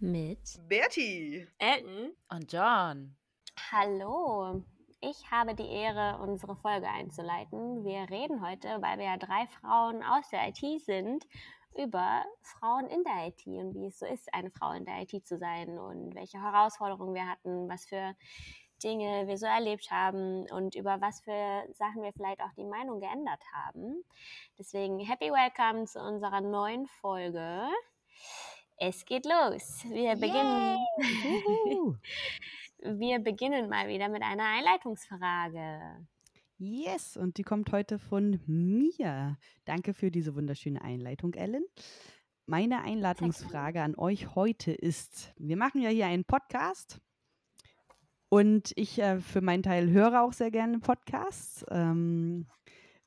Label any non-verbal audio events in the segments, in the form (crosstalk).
mit Bertie, Elton und John. Hallo, ich habe die Ehre, unsere Folge einzuleiten. Wir reden heute, weil wir ja drei Frauen aus der IT sind, über Frauen in der IT und wie es so ist, eine Frau in der IT zu sein und welche Herausforderungen wir hatten, was für Dinge wir so erlebt haben und über was für Sachen wir vielleicht auch die Meinung geändert haben. Deswegen happy welcome zu unserer neuen Folge. Es geht los. Wir beginnen. (laughs) wir beginnen mal wieder mit einer Einleitungsfrage. Yes, und die kommt heute von mir. Danke für diese wunderschöne Einleitung, Ellen. Meine Einladungsfrage an euch heute ist, wir machen ja hier einen Podcast und ich äh, für meinen Teil höre auch sehr gerne Podcasts. Ähm,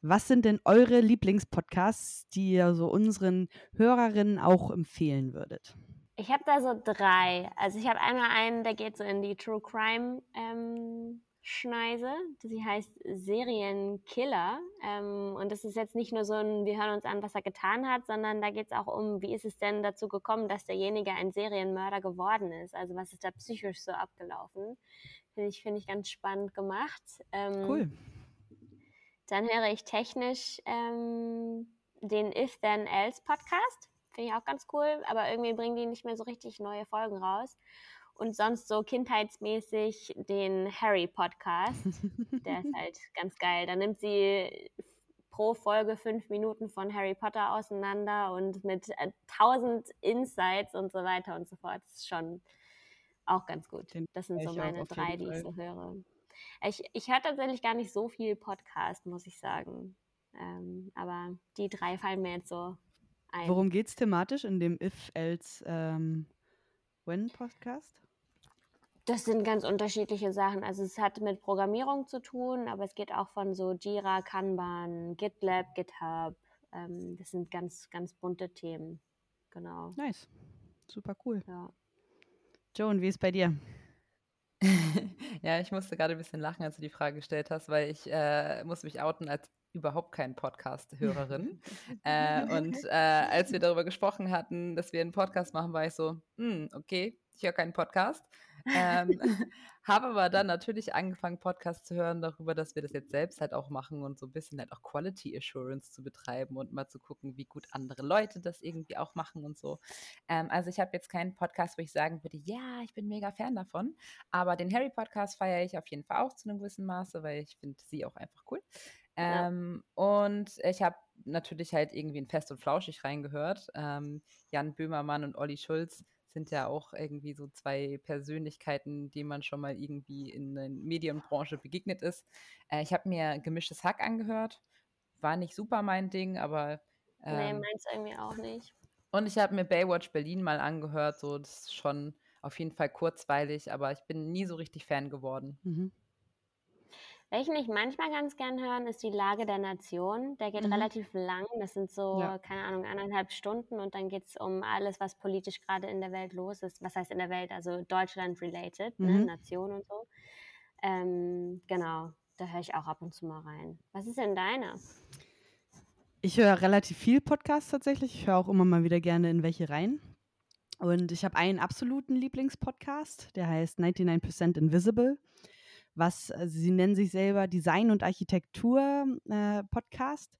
was sind denn eure Lieblingspodcasts, die ihr so unseren Hörerinnen auch empfehlen würdet? Ich habe da so drei. Also ich habe einmal einen, der geht so in die True Crime ähm, Schneise. Sie heißt Serienkiller. Ähm, und das ist jetzt nicht nur so ein, wir hören uns an, was er getan hat, sondern da geht es auch um, wie ist es denn dazu gekommen, dass derjenige ein Serienmörder geworden ist. Also was ist da psychisch so abgelaufen. Finde ich, finde ich ganz spannend gemacht. Ähm, cool. Dann höre ich technisch ähm, den If Then Else Podcast. Finde ich auch ganz cool, aber irgendwie bringen die nicht mehr so richtig neue Folgen raus. Und sonst so kindheitsmäßig den Harry Podcast. (laughs) Der ist halt ganz geil. Da nimmt sie pro Folge fünf Minuten von Harry Potter auseinander und mit äh, tausend Insights und so weiter und so fort. Das ist schon auch ganz gut. Das sind so meine drei, die ich so höre. Ich, ich höre tatsächlich gar nicht so viel Podcast, muss ich sagen. Ähm, aber die drei fallen mir jetzt so ein. Worum geht es thematisch in dem If, Else, ähm, When Podcast? Das sind ganz unterschiedliche Sachen. Also es hat mit Programmierung zu tun, aber es geht auch von so Jira, Kanban, GitLab, GitHub. Ähm, das sind ganz, ganz bunte Themen. Genau. Nice. Super cool. Ja. Joan, wie ist bei dir? (laughs) ja, ich musste gerade ein bisschen lachen, als du die Frage gestellt hast, weil ich äh, muss mich outen als überhaupt kein Podcast-Hörerin. (laughs) äh, und äh, als wir darüber gesprochen hatten, dass wir einen Podcast machen, war ich so, hm, okay, ich höre keinen Podcast. Ähm, (laughs) (laughs) habe aber dann natürlich angefangen, Podcasts zu hören darüber, dass wir das jetzt selbst halt auch machen und so ein bisschen halt auch Quality Assurance zu betreiben und mal zu gucken, wie gut andere Leute das irgendwie auch machen und so. Ähm, also ich habe jetzt keinen Podcast, wo ich sagen würde, ja, ich bin mega Fan davon, aber den Harry Podcast feiere ich auf jeden Fall auch zu einem gewissen Maße, weil ich finde sie auch einfach cool. Ähm, ja. Und ich habe natürlich halt irgendwie in Fest und Flauschig reingehört. Ähm, Jan Böhmermann und Olli Schulz sind ja auch irgendwie so zwei Persönlichkeiten, die man schon mal irgendwie in der Medienbranche begegnet ist. Äh, ich habe mir gemischtes Hack angehört. War nicht super mein Ding, aber. Ähm, nee, meins irgendwie auch nicht. Und ich habe mir Baywatch Berlin mal angehört. So, das ist schon auf jeden Fall kurzweilig, aber ich bin nie so richtig Fan geworden. Mhm. Welchen ich manchmal ganz gern hören, ist die Lage der Nation. Der geht mhm. relativ lang. Das sind so, ja. keine Ahnung, anderthalb Stunden und dann geht es um alles, was politisch gerade in der Welt los ist. Was heißt in der Welt? Also Deutschland-related, ne? mhm. ne? Nation und so. Ähm, genau, da höre ich auch ab und zu mal rein. Was ist denn deiner? Ich höre relativ viel Podcasts tatsächlich. Ich höre auch immer mal wieder gerne in welche rein. Und ich habe einen absoluten Lieblingspodcast, der heißt 99% Invisible was äh, sie nennen sich selber Design und Architektur äh, Podcast,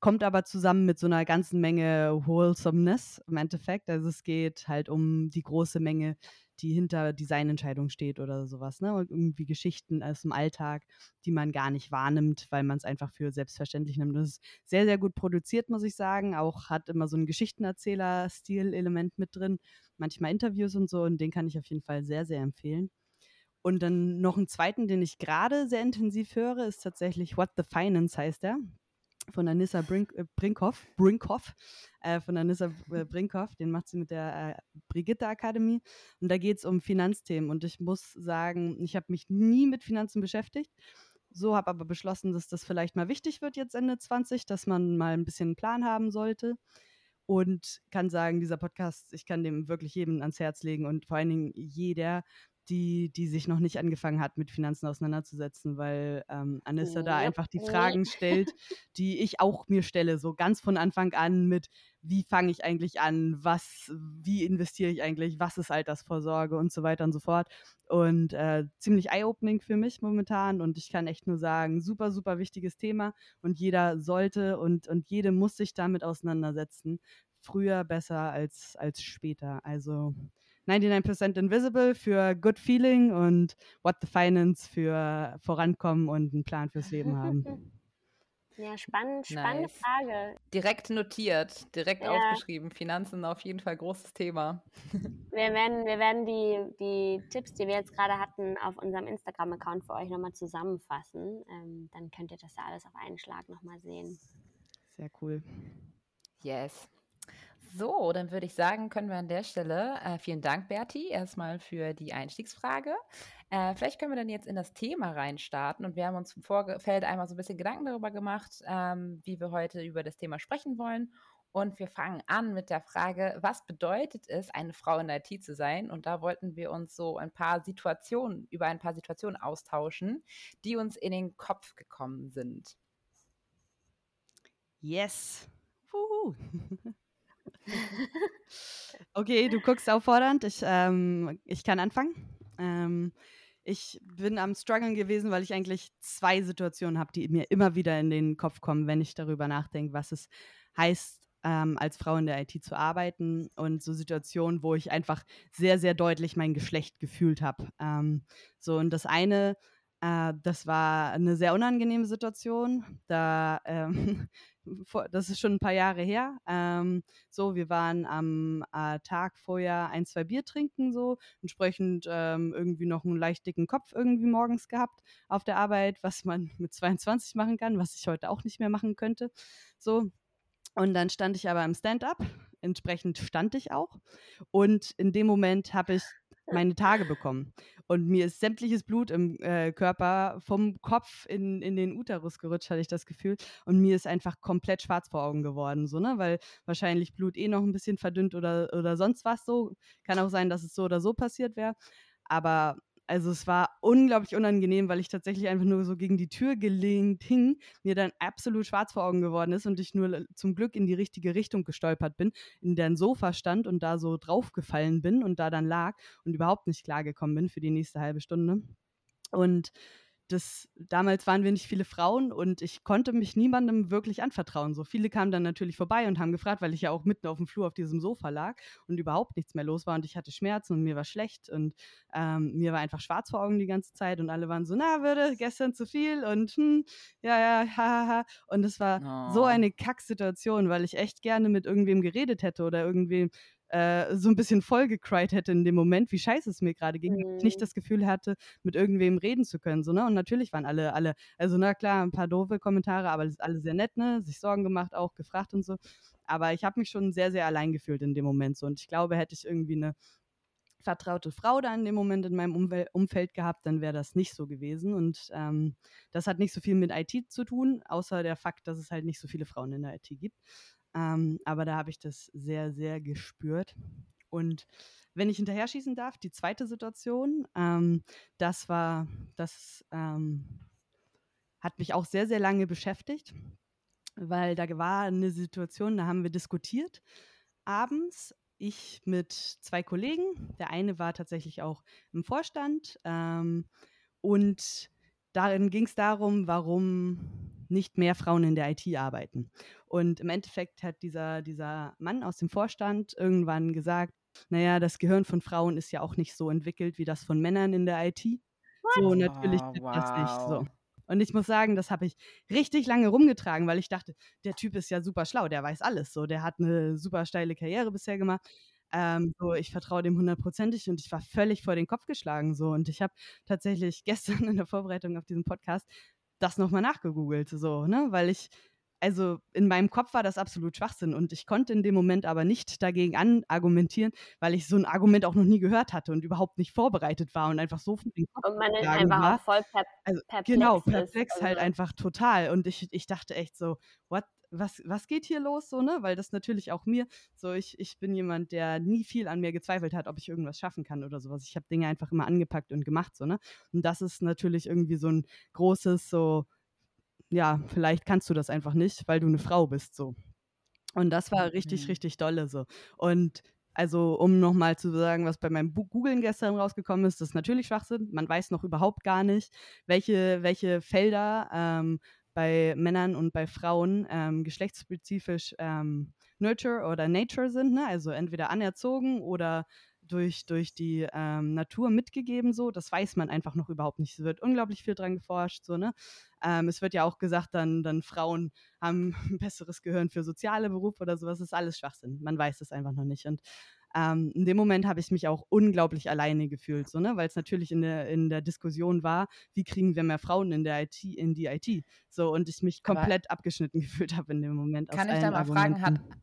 kommt aber zusammen mit so einer ganzen Menge Wholesomeness im Endeffekt. Also es geht halt um die große Menge, die hinter Designentscheidungen steht oder sowas, ne? Und irgendwie Geschichten aus dem Alltag, die man gar nicht wahrnimmt, weil man es einfach für selbstverständlich nimmt. Das ist sehr, sehr gut produziert, muss ich sagen. Auch hat immer so ein Geschichtenerzähler-Stil-Element mit drin. Manchmal Interviews und so und den kann ich auf jeden Fall sehr, sehr empfehlen. Und dann noch einen zweiten, den ich gerade sehr intensiv höre, ist tatsächlich What the Finance heißt der. Von Anissa Brink, äh, Brinkhoff, Brinkhoff, äh, von Anissa äh, Brinkhoff, den macht sie mit der äh, Brigitte Akademie. Und da geht es um Finanzthemen. Und ich muss sagen, ich habe mich nie mit Finanzen beschäftigt. So habe aber beschlossen, dass das vielleicht mal wichtig wird jetzt Ende 20, dass man mal ein bisschen einen Plan haben sollte und kann sagen, dieser Podcast, ich kann dem wirklich jedem ans Herz legen und vor allen Dingen jeder, die, die sich noch nicht angefangen hat, mit Finanzen auseinanderzusetzen, weil ähm, Anissa da einfach die Fragen stellt, (laughs) die ich auch mir stelle, so ganz von Anfang an mit, wie fange ich eigentlich an, was, wie investiere ich eigentlich, was ist Altersvorsorge und so weiter und so fort. Und äh, ziemlich eye-opening für mich momentan. Und ich kann echt nur sagen, super, super wichtiges Thema. Und jeder sollte und, und jede muss sich damit auseinandersetzen. Früher besser als, als später. Also 99% Invisible für Good Feeling und What the Finance für Vorankommen und einen Plan fürs Leben haben. (laughs) Ja, spannend, spannende nice. Frage. Direkt notiert, direkt ja. aufgeschrieben. Finanzen auf jeden Fall großes Thema. (laughs) Wir werden, wir werden die, die Tipps, die wir jetzt gerade hatten, auf unserem Instagram-Account für euch nochmal zusammenfassen. Ähm, dann könnt ihr das ja alles auf einen Schlag nochmal sehen. Sehr cool. Yes. So, dann würde ich sagen, können wir an der Stelle, äh, vielen Dank, Berti, erstmal für die Einstiegsfrage. Äh, vielleicht können wir dann jetzt in das Thema reinstarten und wir haben uns im Vorfeld einmal so ein bisschen Gedanken darüber gemacht, ähm, wie wir heute über das Thema sprechen wollen. Und wir fangen an mit der Frage, was bedeutet es, eine Frau in IT zu sein? Und da wollten wir uns so ein paar Situationen, über ein paar Situationen austauschen, die uns in den Kopf gekommen sind. Yes. Wuhu. (laughs) okay, du guckst auffordernd. Ich, ähm, ich kann anfangen. Ähm, ich bin am Struggeln gewesen, weil ich eigentlich zwei Situationen habe, die mir immer wieder in den Kopf kommen, wenn ich darüber nachdenke, was es heißt, ähm, als Frau in der IT zu arbeiten und so Situationen, wo ich einfach sehr, sehr deutlich mein Geschlecht gefühlt habe. Ähm, so, und das eine, äh, das war eine sehr unangenehme Situation. Da ähm, vor, das ist schon ein paar Jahre her. Ähm, so, wir waren am äh, Tag vorher ein, zwei Bier trinken, so, entsprechend ähm, irgendwie noch einen leicht dicken Kopf irgendwie morgens gehabt auf der Arbeit, was man (laughs) mit 22 machen kann, was ich heute auch nicht mehr machen könnte. So. Und dann stand ich aber im Stand-up, entsprechend stand ich auch. Und in dem Moment habe ich meine Tage bekommen. Und mir ist sämtliches Blut im äh, Körper vom Kopf in, in den Uterus gerutscht, hatte ich das Gefühl. Und mir ist einfach komplett schwarz vor Augen geworden, so, ne? Weil wahrscheinlich Blut eh noch ein bisschen verdünnt oder, oder sonst was so. Kann auch sein, dass es so oder so passiert wäre. Aber also es war unglaublich unangenehm, weil ich tatsächlich einfach nur so gegen die Tür gelehnt hing, mir dann absolut schwarz vor Augen geworden ist und ich nur zum Glück in die richtige Richtung gestolpert bin, in der ein Sofa stand und da so draufgefallen bin und da dann lag und überhaupt nicht klargekommen bin für die nächste halbe Stunde. Und das, damals waren wir nicht viele Frauen und ich konnte mich niemandem wirklich anvertrauen. So viele kamen dann natürlich vorbei und haben gefragt, weil ich ja auch mitten auf dem Flur auf diesem Sofa lag und überhaupt nichts mehr los war und ich hatte Schmerzen und mir war schlecht und ähm, mir war einfach schwarz vor Augen die ganze Zeit und alle waren so, na, würde gestern zu viel und hm, ja, ja, hahaha. Ha, ha. Und es war oh. so eine Kacksituation, weil ich echt gerne mit irgendwem geredet hätte oder irgendwem äh, so ein bisschen vollgecried hätte in dem Moment, wie scheiße es mir gerade ging, mhm. ich nicht mhm. das Gefühl hatte, mit irgendwem reden zu können. So, ne? Und natürlich waren alle, alle, also na klar, ein paar doofe Kommentare, aber alle sehr nett, ne? Sich Sorgen gemacht, auch gefragt und so. Aber ich habe mich schon sehr, sehr allein gefühlt in dem Moment so. Und ich glaube, hätte ich irgendwie eine vertraute Frau da in dem Moment in meinem Umwel Umfeld gehabt, dann wäre das nicht so gewesen. Und ähm, das hat nicht so viel mit IT zu tun, außer der Fakt, dass es halt nicht so viele Frauen in der IT gibt. Ähm, aber da habe ich das sehr, sehr gespürt. Und wenn ich hinterher schießen darf, die zweite Situation, ähm, das war, das ähm, hat mich auch sehr, sehr lange beschäftigt, weil da war eine Situation, da haben wir diskutiert abends. Ich mit zwei Kollegen. Der eine war tatsächlich auch im Vorstand. Ähm, und darin ging es darum, warum nicht mehr Frauen in der IT arbeiten. Und im Endeffekt hat dieser, dieser Mann aus dem Vorstand irgendwann gesagt, naja, das Gehirn von Frauen ist ja auch nicht so entwickelt wie das von Männern in der IT. What? So, natürlich oh, wow. das nicht so. Und ich muss sagen, das habe ich richtig lange rumgetragen, weil ich dachte, der Typ ist ja super schlau, der weiß alles so, der hat eine super steile Karriere bisher gemacht. Ähm, so, ich vertraue dem hundertprozentig und ich war völlig vor den Kopf geschlagen so. Und ich habe tatsächlich (laughs) gestern in der Vorbereitung auf diesen Podcast das nochmal nachgegoogelt, so, ne? Weil ich, also in meinem Kopf war das absolut Schwachsinn und ich konnte in dem Moment aber nicht dagegen argumentieren, weil ich so ein Argument auch noch nie gehört hatte und überhaupt nicht vorbereitet war und einfach so von den Kopf Und man ist einfach war. auch voll per also, perplex. Genau, perplex ist, halt also. einfach total. Und ich, ich dachte echt so, what was, was geht hier los, so, ne? Weil das natürlich auch mir, so, ich, ich bin jemand, der nie viel an mir gezweifelt hat, ob ich irgendwas schaffen kann oder sowas. Ich habe Dinge einfach immer angepackt und gemacht, so, ne? Und das ist natürlich irgendwie so ein großes, so, ja, vielleicht kannst du das einfach nicht, weil du eine Frau bist, so. Und das war richtig, Mhm. richtig dolle so. Und also, um nochmal zu sagen, was bei meinem Googlen gestern rausgekommen ist, das ist natürlich Schwachsinn. Man weiß noch überhaupt gar nicht, welche, welche Felder ähm, bei Männern und bei Frauen ähm, geschlechtsspezifisch ähm, Nurture oder Nature sind. Ne? Also entweder anerzogen oder durch, durch die ähm, Natur mitgegeben, so, das weiß man einfach noch überhaupt nicht. Es wird unglaublich viel dran geforscht, so, ne? Ähm, es wird ja auch gesagt, dann, dann Frauen haben (laughs) ein besseres Gehirn für soziale Berufe oder sowas. Das ist alles Schwachsinn. Man weiß es einfach noch nicht. Und ähm, in dem Moment habe ich mich auch unglaublich alleine gefühlt, so, ne? weil es natürlich in der, in der Diskussion war, wie kriegen wir mehr Frauen in der IT, in die IT. So, und ich mich Aber komplett abgeschnitten (laughs) gefühlt habe in dem Moment. Kann ich da mal fragen, hat Argumenten.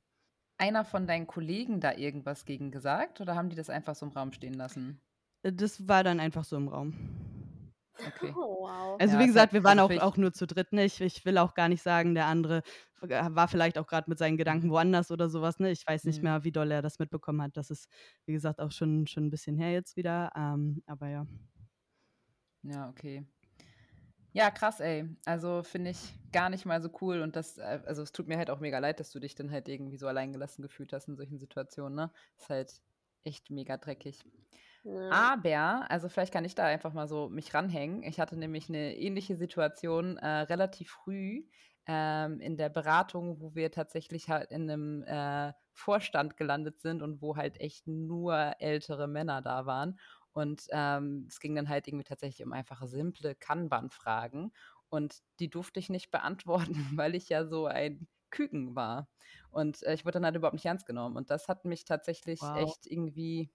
einer von deinen Kollegen da irgendwas gegen gesagt oder haben die das einfach so im Raum stehen lassen? Äh, Das war dann einfach so im Raum. Okay. (laughs) Oh, wow. Also Ja, wie gesagt, wir waren also auch, auch nur zu dritt. Ne? Ich, ich will auch gar nicht sagen, der andere äh, war vielleicht auch gerade mit seinen Gedanken woanders oder sowas. Ne? Ich weiß nicht Mhm. mehr, wie doll er das mitbekommen hat. Das ist, wie gesagt, auch schon, schon ein bisschen her jetzt wieder. Ähm, aber ja. Ja, okay. Ja, krass, ey. Also finde ich gar nicht mal so cool und das, äh, also es tut mir halt auch mega leid, dass du dich dann halt irgendwie so alleingelassen gefühlt hast in solchen Situationen, ne? Ist halt echt mega dreckig. Ja. Aber, also vielleicht kann ich da einfach mal so mich ranhängen. Ich hatte nämlich eine ähnliche Situation äh, relativ früh ähm, in der Beratung, wo wir tatsächlich halt in einem äh, Vorstand gelandet sind und wo halt echt nur ältere Männer da waren. Und ähm, es ging dann halt irgendwie tatsächlich um einfache, simple Kanban-Fragen. Und die durfte ich nicht (laughs) beantworten, weil ich ja so ein Küken war. Und äh, ich wurde dann halt überhaupt nicht ernst genommen. Und das hat mich tatsächlich Wow. echt irgendwie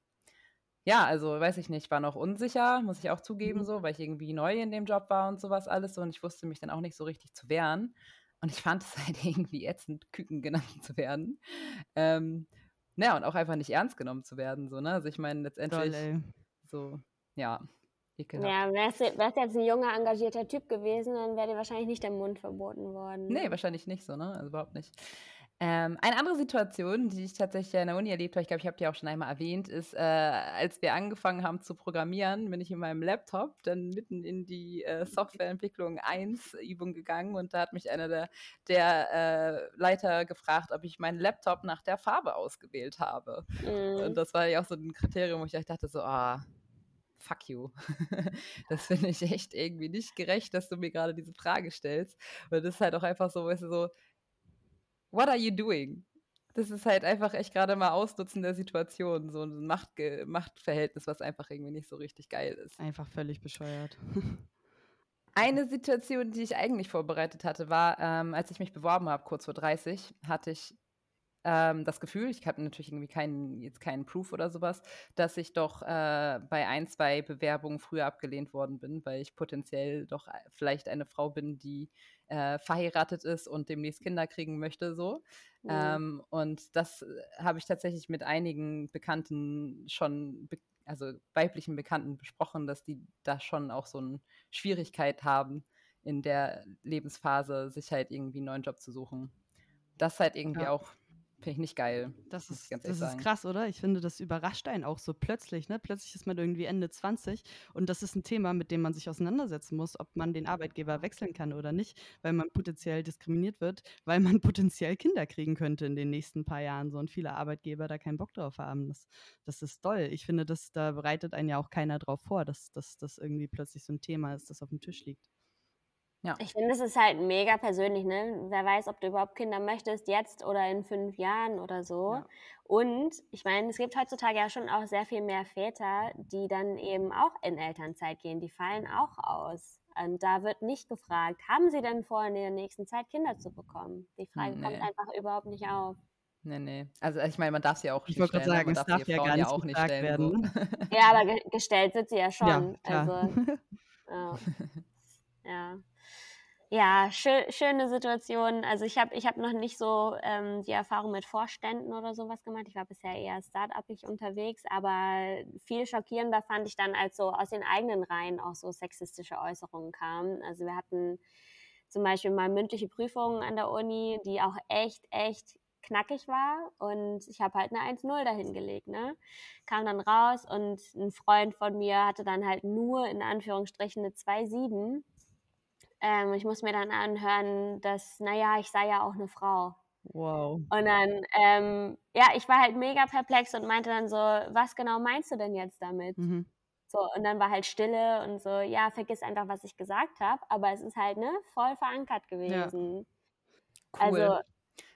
ja, also weiß ich nicht, war noch unsicher, muss ich auch zugeben, Mhm. so, weil ich irgendwie neu in dem Job war und sowas alles so und ich wusste mich dann auch nicht so richtig zu wehren. Und ich fand es (laughs) halt irgendwie ätzend, Küken genannt zu werden. Ähm, naja, und auch einfach nicht ernst genommen zu werden, so, ne? Also ich meine, Toll, letztendlich ey. so, ja, ekelhaft. Ja, wär's, wär's jetzt ein junger, engagierter Typ gewesen, dann wäre dir wahrscheinlich nicht der Mund verboten worden. Nee, ne? wahrscheinlich nicht so, ne? Also überhaupt nicht. Ähm, eine andere Situation, die ich tatsächlich in der Uni erlebt habe, ich glaube, ich habe die auch schon einmal erwähnt, ist, äh, als wir angefangen haben zu programmieren, bin ich in meinem Laptop dann mitten in die äh, Softwareentwicklung 1 Übung gegangen und da hat mich einer der, der äh, Leiter gefragt, ob ich meinen Laptop nach der Farbe ausgewählt habe. Und Mhm. das war ja auch so ein Kriterium, wo ich dachte so, ah, fuck you. (laughs) das finde ich echt irgendwie nicht gerecht, dass du mir gerade diese Frage stellst. Und das ist halt auch einfach so, weißt du, so, what are you doing? Das ist halt einfach echt gerade mal Ausnutzen der Situation, so ein Machtge Machtverhältnis, was einfach irgendwie nicht so richtig geil ist. Einfach völlig bescheuert. (laughs) Eine Situation, die ich eigentlich vorbereitet hatte, war, ähm, als ich mich beworben habe, kurz vor 30, hatte ich ähm, das Gefühl, ich habe natürlich irgendwie keinen, jetzt keinen Proof oder sowas, dass ich doch äh, bei ein, zwei Bewerbungen früher abgelehnt worden bin, weil ich potenziell doch äh, vielleicht eine Frau bin, die äh, verheiratet ist und demnächst Kinder kriegen möchte, so. Mhm. Ähm, und das äh, habe ich tatsächlich mit einigen Bekannten schon, be also weiblichen Bekannten besprochen, dass die da schon auch so eine Schwierigkeit haben, in der Lebensphase sich halt irgendwie einen neuen Job zu suchen. Das ist halt irgendwie Ja. auch, finde ich nicht geil. Das ist, das ist sagen. krass, oder? Ich finde, das überrascht einen auch so plötzlich. Ne? Plötzlich ist man irgendwie Ende 20 und das ist ein Thema, mit dem man sich auseinandersetzen muss, ob man den Arbeitgeber wechseln kann oder nicht, weil man potenziell diskriminiert wird, weil man (laughs) potenziell Kinder kriegen könnte in den nächsten paar Jahren so und viele Arbeitgeber da keinen Bock drauf haben. Das, das ist doll. Ich finde, das, da bereitet einen ja auch keiner drauf vor, dass das irgendwie plötzlich so ein Thema ist, das auf dem Tisch liegt. Ja. Ich finde, es ist halt mega persönlich, ne? Wer weiß, ob du überhaupt Kinder möchtest, jetzt oder in fünf Jahren oder so. Ja. Und ich meine, es gibt heutzutage ja schon auch sehr viel mehr Väter, die dann eben auch in Elternzeit gehen. Die fallen auch aus. Und da wird nicht gefragt, haben sie denn vor, in der nächsten Zeit Kinder zu bekommen? Die Frage kommt Nee. einfach überhaupt nicht auf. Nee, nee. Also ich meine, man darf sie auch Ich nicht wollte gerade stellen, sagen, man es darf, darf die ja gar Frauen nicht gefragt werden. So. (laughs) Ja, aber ge gestellt wird sie ja schon. Ja, klar. Also, (laughs) ja. Ja, (laughs) ja schö schöne Situation. Also ich habe ich hab noch nicht so ähm, die Erfahrung mit Vorständen oder sowas gemacht. Ich war bisher eher start-upig unterwegs, aber viel schockierender fand ich dann, als so aus den eigenen Reihen auch so sexistische Äußerungen kamen. Also wir hatten zum Beispiel mal mündliche Prüfungen an der Uni, die auch echt, echt knackig war und ich habe halt eine 1-0 dahingelegt, ne? Kam dann raus und ein Freund von mir hatte dann halt nur in Anführungsstrichen eine 2-7. Ähm, ich muss mir dann anhören, dass, naja, ich sei ja auch eine Frau. Wow. Und dann, ähm, ja, ich war halt mega perplex und meinte dann so, was genau meinst du denn jetzt damit? Mhm. So, und dann war halt Stille und so, ja, vergiss einfach, was ich gesagt habe, aber es ist halt, ne, voll verankert gewesen. Cool. Also,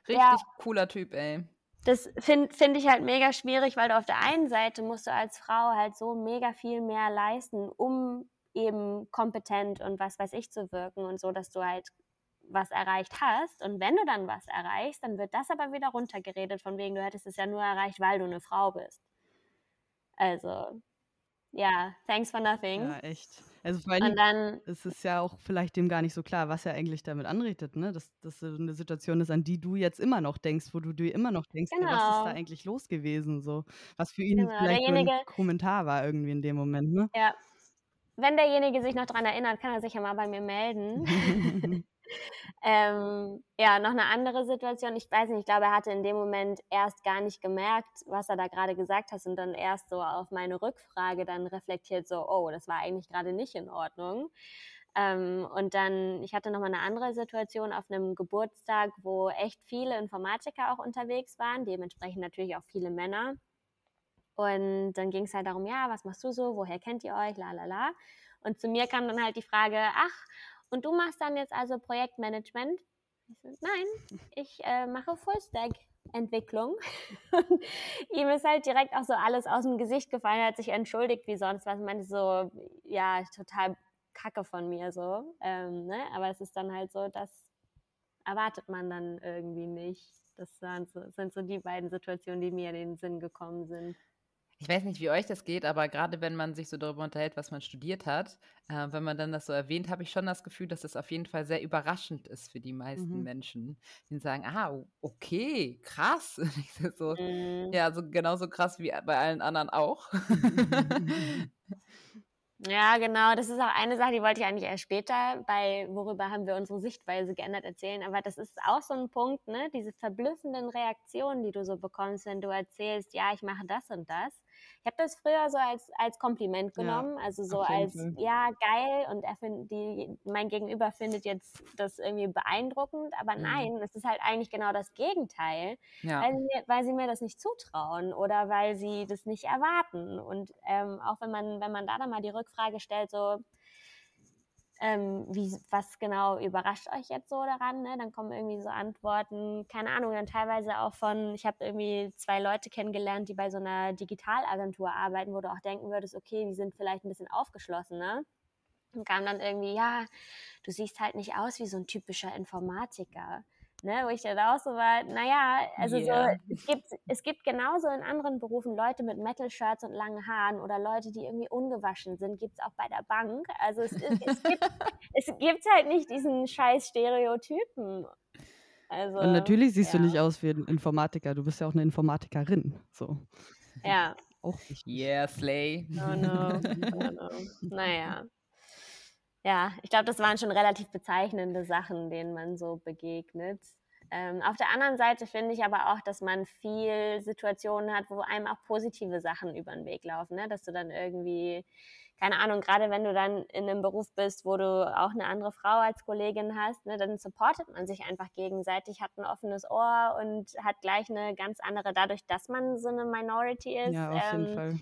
Richtig ja. cooler Typ, ey. das finde find ich halt mega schwierig, weil du auf der einen Seite musst du als Frau halt so mega viel mehr leisten, um eben kompetent und was weiß ich zu wirken und so, dass du halt was erreicht hast. Und wenn du dann was erreichst, dann wird das aber wieder runtergeredet, von wegen, du hättest es ja nur erreicht, weil du eine Frau bist. Also, ja, thanks for nothing. Ja, echt. Also vor allem, Und dann, es ist ja auch vielleicht dem gar nicht so klar, was er eigentlich damit anredet, ne? Dass das so eine Situation ist, an die du jetzt immer noch denkst, wo du dir immer noch denkst, ja, was ist da Genau. eigentlich los gewesen? So, was für ihn genau, vielleicht ein Kommentar war irgendwie in dem Moment, ne? ja, wenn derjenige sich noch daran erinnert, kann er sich ja mal bei mir melden. (laughs) (laughs) Ähm, ja, noch eine andere Situation. Ich weiß nicht, ich glaube, er hatte in dem Moment erst gar nicht gemerkt, was er da gerade gesagt hat und dann erst so auf meine Rückfrage dann reflektiert, so, oh, das war eigentlich gerade nicht in Ordnung. Ähm, und dann, ich hatte nochmal eine andere Situation auf einem Geburtstag, wo echt viele Informatiker auch unterwegs waren, dementsprechend natürlich auch viele Männer. Und dann ging es halt darum, ja, was machst du so, woher kennt ihr euch, la la la. Und zu mir kam dann halt die Frage, ach, und du machst dann jetzt also Projektmanagement? Ich so, Nein, ich äh, mache Fullstack-Entwicklung. (laughs) Ihm ist halt direkt auch so alles aus dem Gesicht gefallen, er hat sich entschuldigt wie sonst was. Meinte so, ja, total kacke von mir so. Ähm, ne? Aber es ist dann halt so, das erwartet man dann irgendwie nicht. Das waren so, sind so die beiden Situationen, die mir in den Sinn gekommen sind. Ich weiß nicht, wie euch das geht, aber gerade wenn man sich so darüber unterhält, was man studiert hat, äh, wenn man dann das so erwähnt, habe ich schon das Gefühl, dass das auf jeden Fall sehr überraschend ist für die meisten Mhm. Menschen, die sagen, ah, okay, krass. (laughs) So, Mm. ja, so genauso krass wie bei allen anderen auch. (laughs) Ja, genau. Das ist auch eine Sache, die wollte ich eigentlich erst später bei Worüber haben wir unsere Sichtweise geändert erzählen. Aber das ist auch so ein Punkt, ne? Diese verblüffenden Reaktionen, die du so bekommst, wenn du erzählst, ja, ich mache das und das. Ich habe das früher so als, als Kompliment Ja, genommen, also so als, ja, geil und er find, die, mein Gegenüber findet jetzt das irgendwie beeindruckend, aber Mhm. nein, es ist halt eigentlich genau das Gegenteil Ja. weil, sie mir, weil sie mir das nicht zutrauen oder weil sie das nicht erwarten. Und ähm, auch wenn man, wenn man da dann mal die Rückfrage stellt, so, ähm, wie, was genau überrascht euch jetzt so daran? Ne? Dann kommen irgendwie so Antworten, keine Ahnung, dann teilweise auch von, ich habe irgendwie zwei Leute kennengelernt, die bei so einer Digitalagentur arbeiten, wo du auch denken würdest, okay, die sind vielleicht ein bisschen aufgeschlossener. Und kam dann irgendwie, ja, du siehst halt nicht aus wie so ein typischer Informatiker. Ne, wo ich dann auch so war, naja, also Ja. so, es gibt, es gibt genauso in anderen Berufen Leute mit Metal-Shirts und langen Haaren oder Leute, die irgendwie ungewaschen sind, gibt es auch bei der Bank. Also es, ist, es, gibt, (laughs) es gibt halt nicht diesen scheiß Stereotypen. Also, Und natürlich siehst ja. du nicht aus wie ein Informatiker, du bist ja auch eine Informatikerin. So, Ja, auch wichtig. Yeah, Slay. oh no, oh (laughs) no. Naja. Ja, ich glaube, das waren schon relativ bezeichnende Sachen, denen man so begegnet. Ähm, auf der anderen Seite finde ich aber auch, dass man viel Situationen hat, wo einem auch positive Sachen über den Weg laufen, ne? dass du dann irgendwie, keine Ahnung, gerade wenn du dann in einem Beruf bist, wo du auch eine andere Frau als Kollegin hast, ne, dann supportet man sich einfach gegenseitig, hat ein offenes Ohr und hat gleich eine ganz andere, dadurch, dass man so eine Minority ist, Ja, auf jeden ähm, Fall.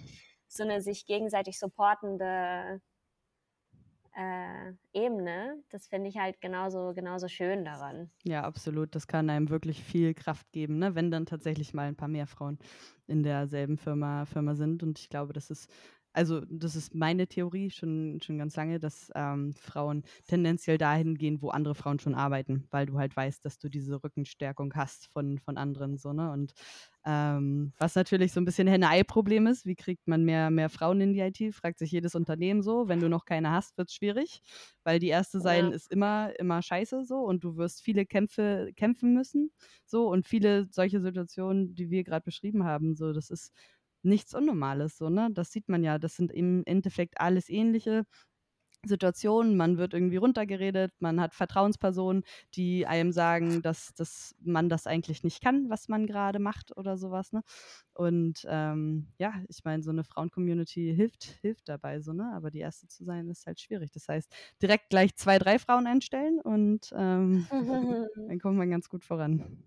so eine sich gegenseitig supportende äh, Ebene. Das finde ich halt genauso, genauso schön daran. Ja, absolut. Das kann einem wirklich viel Kraft geben, ne? wenn dann tatsächlich mal ein paar mehr Frauen in derselben Firma, Firma sind. Und ich glaube, das ist, also das ist meine Theorie schon, schon ganz lange, dass ähm, Frauen tendenziell dahin gehen, wo andere Frauen schon arbeiten, weil du halt weißt, dass du diese Rückenstärkung hast von, von anderen. So, ne? Und ähm, was natürlich so ein bisschen Henne-Ei-Problem ist, wie kriegt man mehr, mehr Frauen in die IT, fragt sich jedes Unternehmen so. Wenn du noch keine hast, wird es schwierig, weil die erste sein Ja. ist immer, immer scheiße so und du wirst viele Kämpfe kämpfen müssen. So und viele solche Situationen, die wir gerade beschrieben haben, so, das ist nichts Unnormales, so, ne? Das sieht man ja, das sind im Endeffekt alles ähnliche Situationen, man wird irgendwie runtergeredet, man hat Vertrauenspersonen, die einem sagen, dass, dass man das eigentlich nicht kann, was man gerade macht oder sowas, ne? Und ähm, ja, ich meine, so eine Frauen-Community hilft, hilft dabei, so, ne? Aber die erste zu sein, ist halt schwierig. Das heißt, direkt gleich zwei, drei Frauen einstellen und ähm, (laughs) (laughs) dann kommt man ganz gut voran.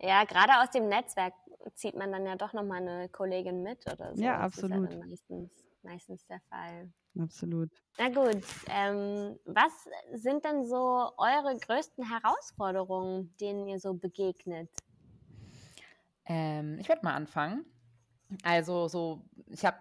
Ja, gerade aus dem Netzwerk zieht man dann ja doch nochmal eine Kollegin mit oder so. Ja, absolut. Das ist ja meistens, meistens der Fall. Absolut. Na gut, ähm, was sind denn so eure größten Herausforderungen, denen ihr so begegnet? Ähm, ich werde mal anfangen. Also so, ich habe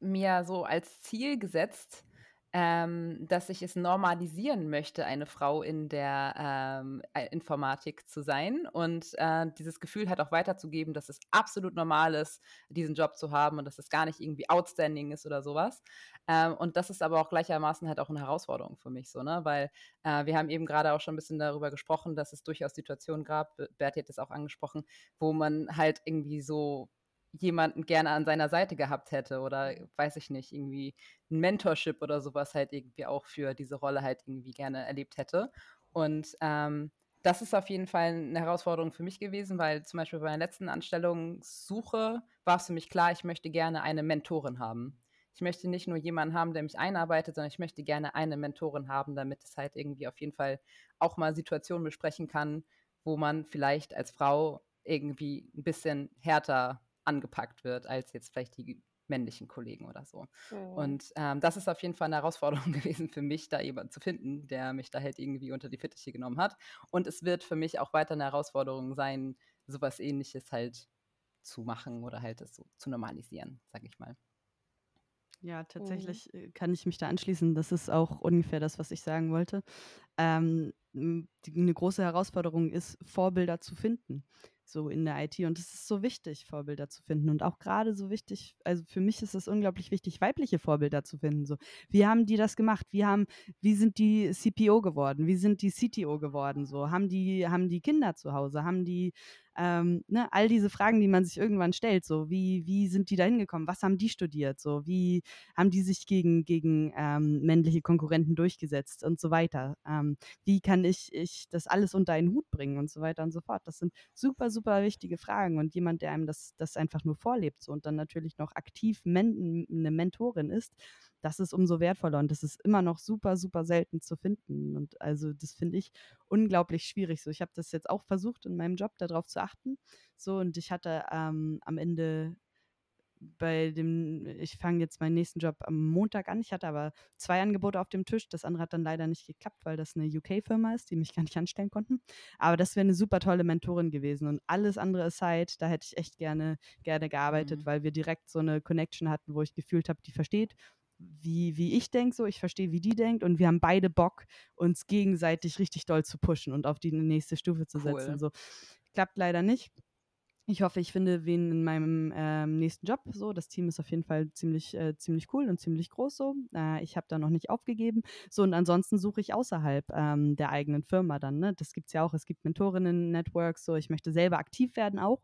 mir so als Ziel gesetzt, ähm, dass ich es normalisieren möchte, eine Frau in der ähm, äh, Informatik zu sein und äh, dieses Gefühl halt auch weiterzugeben, dass es absolut normal ist, diesen Job zu haben und dass es gar nicht irgendwie outstanding ist oder sowas. Ähm, und das ist aber auch gleichermaßen halt auch eine Herausforderung für mich so, ne? Weil äh, wir haben eben gerade auch schon ein bisschen darüber gesprochen, dass es durchaus Situationen gab, Bertie hat es auch angesprochen, wo man halt irgendwie so jemanden gerne an seiner Seite gehabt hätte oder weiß ich nicht, irgendwie ein Mentorship oder sowas halt irgendwie auch für diese Rolle halt irgendwie gerne erlebt hätte. Und ähm, das ist auf jeden Fall eine Herausforderung für mich gewesen, weil zum Beispiel bei meiner letzten Anstellungssuche war es für mich klar, ich möchte gerne eine Mentorin haben. Ich möchte nicht nur jemanden haben, der mich einarbeitet, sondern ich möchte gerne eine Mentorin haben, damit es halt irgendwie auf jeden Fall auch mal Situationen besprechen kann, wo man vielleicht als Frau irgendwie ein bisschen härter angepackt wird als jetzt vielleicht die männlichen Kollegen oder so. Mhm. Und ähm, das ist auf jeden Fall eine Herausforderung (laughs) gewesen für mich, da jemanden zu finden, der mich da halt irgendwie unter die Fittiche genommen hat. Und es wird für mich auch weiter eine Herausforderung sein, sowas ähnliches halt zu machen oder halt es so zu normalisieren, sage ich mal. Ja, tatsächlich mhm. kann ich mich da anschließen. Das ist auch ungefähr das, was ich sagen wollte. Ähm, die, eine große Herausforderung ist, Vorbilder zu finden so in der IT. Und es ist so wichtig, Vorbilder zu finden. Und auch gerade so wichtig, also für mich ist es unglaublich wichtig, weibliche Vorbilder zu finden. So, wie haben die das gemacht? Wie haben, wie sind die CPO geworden? Wie sind die CTO geworden? So, haben die, haben die Kinder zu Hause? Haben die ähm, ne, all diese Fragen, die man sich irgendwann stellt, so wie, wie sind die da hingekommen, was haben die studiert, so wie haben die sich gegen, gegen ähm, männliche Konkurrenten durchgesetzt und so weiter. Ähm, wie kann ich, ich das alles unter einen Hut bringen und so weiter und so fort. Das sind super, super wichtige Fragen und jemand, der einem das, das einfach nur vorlebt so, und dann natürlich noch aktiv men eine Mentorin ist, das ist umso wertvoller und das ist immer noch super, super selten zu finden. Und also das finde ich unglaublich schwierig. So, ich habe das jetzt auch versucht in meinem Job darauf zu achten. So, und ich hatte ähm, am Ende bei dem, ich fange jetzt meinen nächsten Job am Montag an. Ich hatte aber zwei Angebote auf dem Tisch. Das andere hat dann leider nicht geklappt, weil das eine UK-Firma ist, die mich (laughs) gar nicht anstellen konnten. Aber das wäre eine super tolle Mentorin gewesen. Und alles andere aside, da hätte ich echt gerne, gerne gearbeitet, mhm. weil wir direkt so eine Connection hatten, wo ich gefühlt habe, die versteht, wie, wie ich denke, so ich verstehe, wie die denkt und wir haben beide Bock, uns gegenseitig richtig doll zu pushen und auf die nächste Stufe zu cool. setzen. So klappt leider nicht. Ich hoffe, ich finde wen in meinem ähm, nächsten Job. So, das Team ist auf jeden Fall ziemlich, äh, ziemlich cool und ziemlich groß. So, äh, ich habe da noch nicht aufgegeben. So und ansonsten suche ich außerhalb ähm, der eigenen Firma dann. Ne? Das gibt es ja auch. Es gibt Mentorinnen-Networks. So, ich möchte selber aktiv werden auch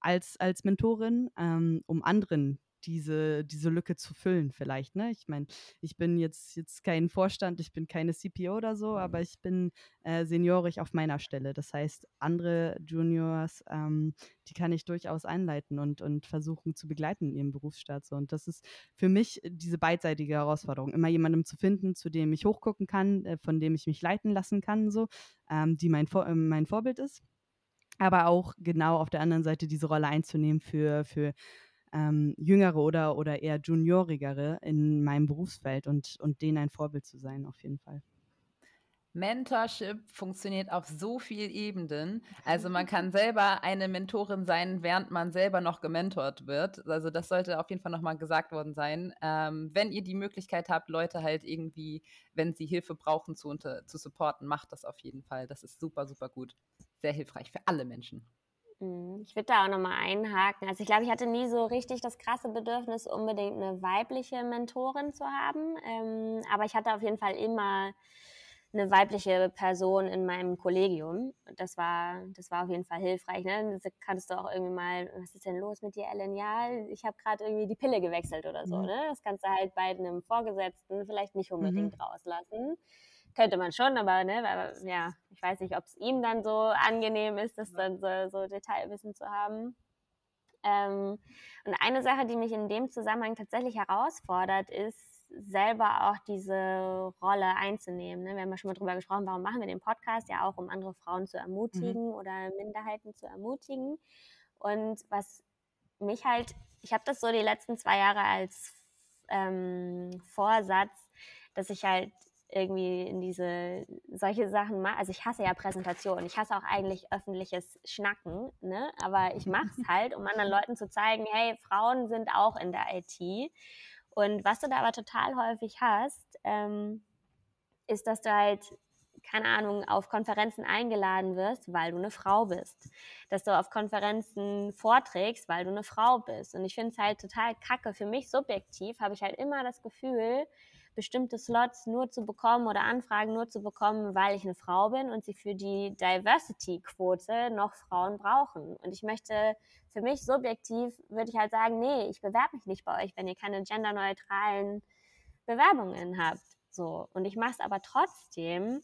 als als Mentorin, ähm, um anderen diese, diese Lücke zu füllen, vielleicht. Ne? Ich meine, ich bin jetzt, jetzt kein Vorstand, ich bin keine CPO oder so, aber ich bin äh, seniorig auf meiner Stelle. Das heißt, andere Juniors, ähm, die kann ich durchaus einleiten und, und versuchen zu begleiten in ihrem Berufsstart. So. Und das ist für mich diese beidseitige Herausforderung, immer jemandem zu finden, zu dem ich hochgucken kann, äh, von dem ich mich leiten lassen kann, so, ähm, die mein, Vor äh, mein Vorbild ist aber auch genau auf der anderen Seite diese Rolle einzunehmen für, für ähm, Jüngere oder, oder eher Juniorigere in meinem Berufsfeld und, und denen ein Vorbild zu sein, auf jeden Fall. Mentorship funktioniert auf so vielen Ebenen. Also man (laughs) kann selber eine Mentorin sein, während man selber noch gementort wird. Also das sollte auf jeden Fall nochmal gesagt worden sein. Ähm, wenn ihr die Möglichkeit habt, Leute halt irgendwie, wenn sie Hilfe brauchen, zu, unter, zu supporten, macht das auf jeden Fall. Das ist super, super gut. Sehr hilfreich für alle Menschen. Mhm. Ich würde da auch nochmal einhaken. Also ich glaube, ich hatte nie so richtig das krasse Bedürfnis, unbedingt eine weibliche Mentorin zu haben. Ähm, aber ich hatte auf jeden Fall immer eine weibliche Person in meinem Kollegium. Das war, das war auf jeden Fall hilfreich. Ne? Das kannst du auch irgendwie mal, was ist denn los mit dir, Ellen? Ja, ich habe gerade irgendwie die Pille gewechselt oder so. Mhm. Ne? Das kannst du halt bei einem Vorgesetzten vielleicht nicht unbedingt mhm. rauslassen könnte man schon, aber ne, ja, ich weiß nicht, ob es ihm dann so angenehm ist, das dann so, so Detailwissen zu haben. Ähm, und eine Sache, die mich in dem Zusammenhang tatsächlich herausfordert, ist, selber auch diese Rolle einzunehmen. Ne? Wir haben ja schon mal drüber gesprochen, warum machen wir den Podcast? Ja auch, um andere Frauen zu ermutigen mhm. oder Minderheiten zu ermutigen. Und was mich halt, ich habe das so die letzten zwei Jahre als ähm, Vorsatz, dass ich halt irgendwie in diese solche Sachen mache. Also ich hasse ja Präsentationen. Ich hasse auch eigentlich öffentliches Schnacken, ne? Aber ich (laughs) mache es halt, um anderen Leuten zu zeigen, hey, Frauen sind auch in der IT. Und was du da aber total häufig hast, ähm, ist, dass du halt keine Ahnung, auf Konferenzen eingeladen wirst, weil du eine Frau bist. Dass du auf Konferenzen vorträgst, weil du eine Frau bist. Und ich finde es halt total kacke. Für mich subjektiv habe ich halt immer das Gefühl, bestimmte Slots nur zu bekommen oder Anfragen nur zu bekommen, weil ich eine Frau bin und sie für die Diversity-Quote noch Frauen brauchen. Und ich möchte für mich subjektiv, würde ich halt sagen, nee, ich bewerbe mich nicht bei euch, wenn ihr keine genderneutralen Bewerbungen habt. So. Und ich mache es aber trotzdem,